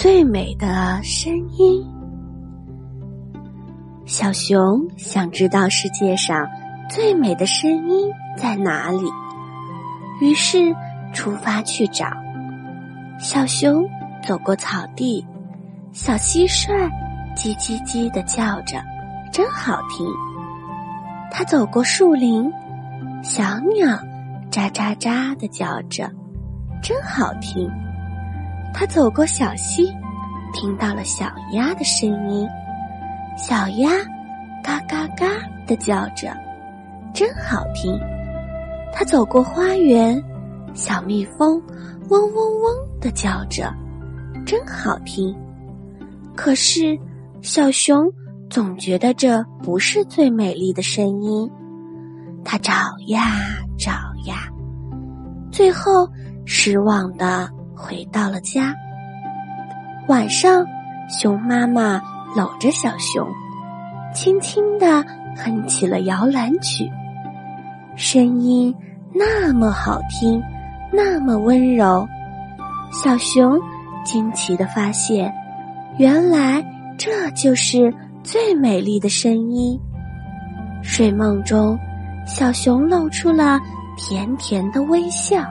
最美的声音。小熊想知道世界上最美的声音在哪里，于是出发去找。小熊走过草地，小蟋蟀叽叽叽的叫着，真好听。它走过树林，小鸟喳喳喳的叫着，真好听。它走过小溪，听到了小鸭的声音，小鸭嘎嘎嘎的叫着，真好听。它走过花园，小蜜蜂嗡嗡嗡的叫着，真好听。可是小熊总觉得这不是最美丽的声音，它找呀找呀，最后失望的。回到了家，晚上，熊妈妈搂着小熊，轻轻地哼起了摇篮曲，声音那么好听，那么温柔。小熊惊奇的发现，原来这就是最美丽的声音。睡梦中，小熊露出了甜甜的微笑。